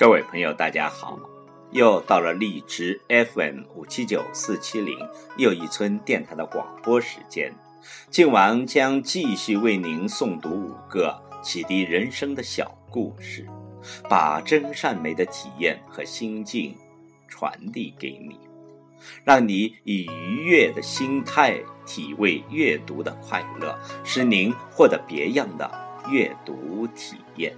各位朋友，大家好！又到了荔枝 FM 五七九四七零又一村电台的广播时间。靖王将继续为您诵读五个启迪人生的小故事，把真善美的体验和心境传递给你，让你以愉悦的心态体味阅读的快乐，使您获得别样的阅读体验。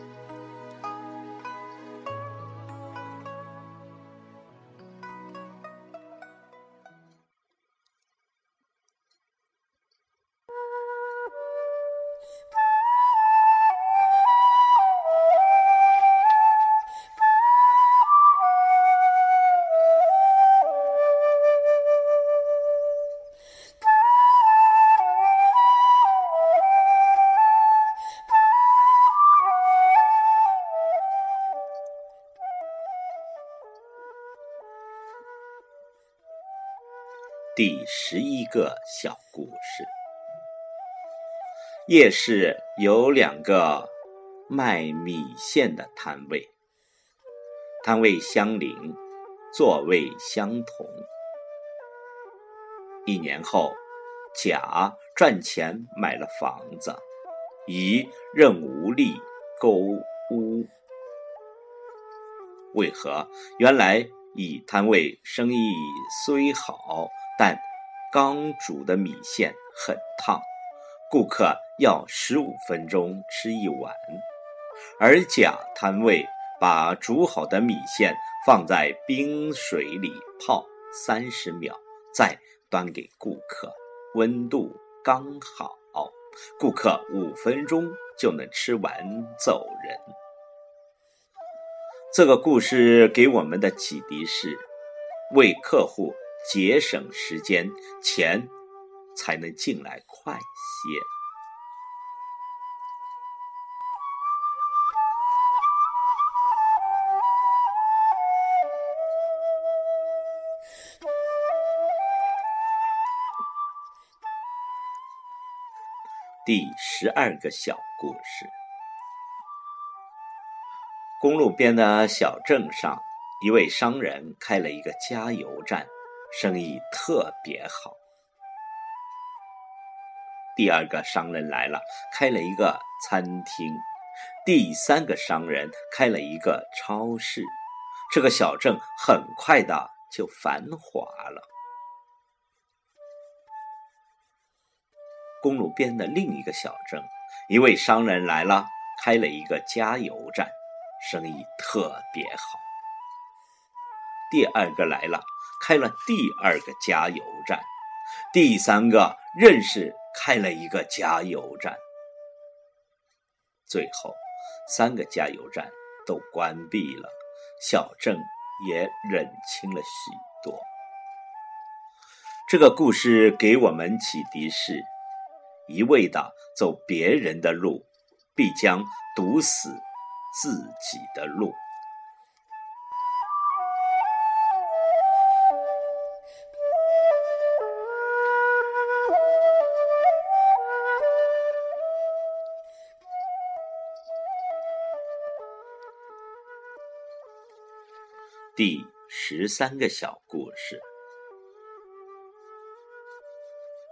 第十一个小故事：夜市有两个卖米线的摊位，摊位相邻，座位相同。一年后，甲赚钱买了房子，乙仍无力购屋。为何？原来乙摊位生意虽好。但刚煮的米线很烫，顾客要十五分钟吃一碗，而甲摊位把煮好的米线放在冰水里泡三十秒，再端给顾客，温度刚好，顾客五分钟就能吃完走人。这个故事给我们的启迪是：为客户。节省时间，钱才能进来快些。第十二个小故事：公路边的小镇上，一位商人开了一个加油站。生意特别好。第二个商人来了，开了一个餐厅；第三个商人开了一个超市。这个小镇很快的就繁华了。公路边的另一个小镇，一位商人来了，开了一个加油站，生意特别好。第二个来了。开了第二个加油站，第三个认识开了一个加油站，最后三个加油站都关闭了，小镇也冷清了许多。这个故事给我们启迪是：一味的走别人的路，必将堵死自己的路。第十三个小故事：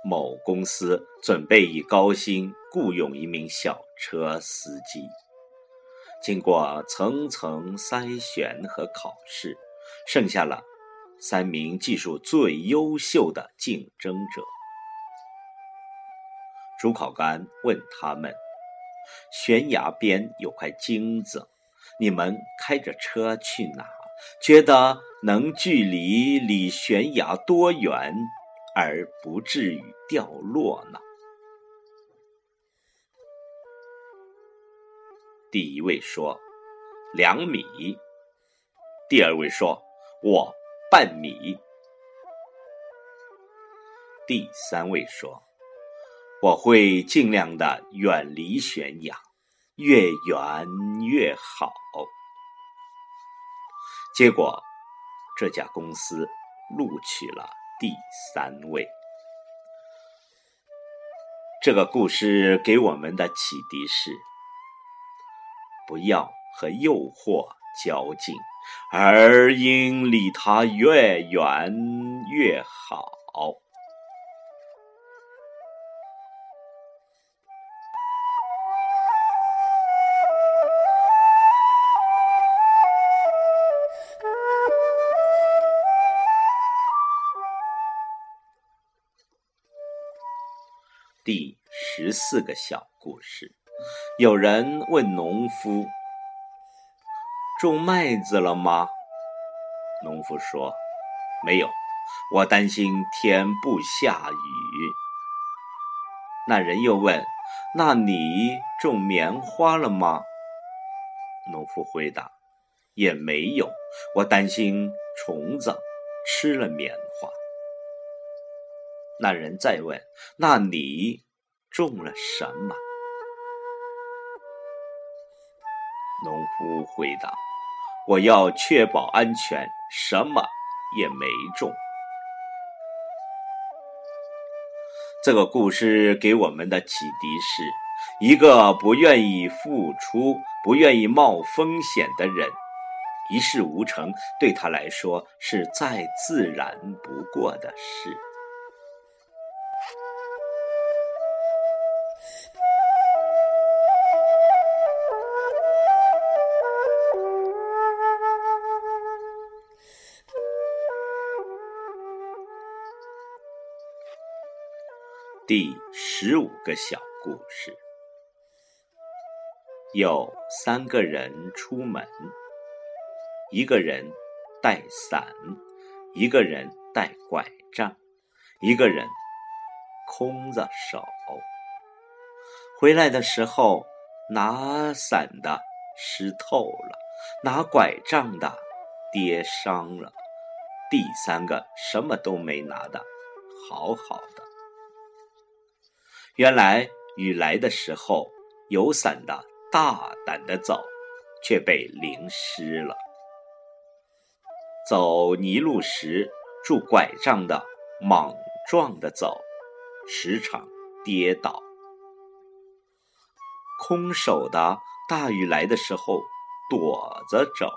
某公司准备以高薪雇佣一名小车司机，经过层层筛选和考试，剩下了三名技术最优秀的竞争者。主考官问他们：“悬崖边有块金子，你们开着车去哪？”觉得能距离离悬崖多远，而不至于掉落呢？第一位说两米，第二位说我半米，第三位说我会尽量的远离悬崖，越远越好。结果，这家公司录取了第三位。这个故事给我们的启迪是：不要和诱惑较劲，而应离他越远越好。十四个小故事：有人问农夫：“种麦子了吗？”农夫说：“没有，我担心天不下雨。”那人又问：“那你种棉花了吗？”农夫回答：“也没有，我担心虫子吃了棉花。”那人再问：“那你种了什么？”农夫回答：“我要确保安全，什么也没种。”这个故事给我们的启迪是：一个不愿意付出、不愿意冒风险的人，一事无成，对他来说是再自然不过的事。第十五个小故事：有三个人出门，一个人带伞，一个人带拐杖，一个人空着手。回来的时候，拿伞的湿透了，拿拐杖的跌伤了，第三个什么都没拿的，好好的。原来雨来的时候，有伞的大胆的走，却被淋湿了；走泥路时拄拐杖的莽撞的走，时常跌倒；空手的大雨来的时候躲着走，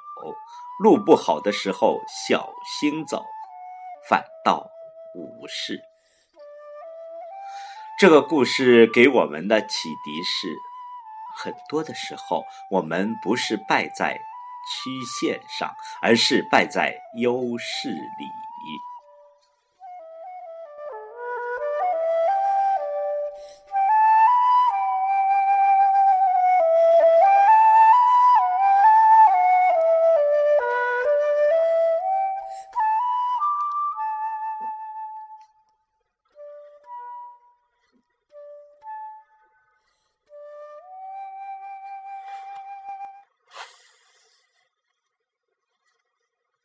路不好的时候小心走，反倒无事。这个故事给我们的启迪是：很多的时候，我们不是败在曲线上，而是败在优势里。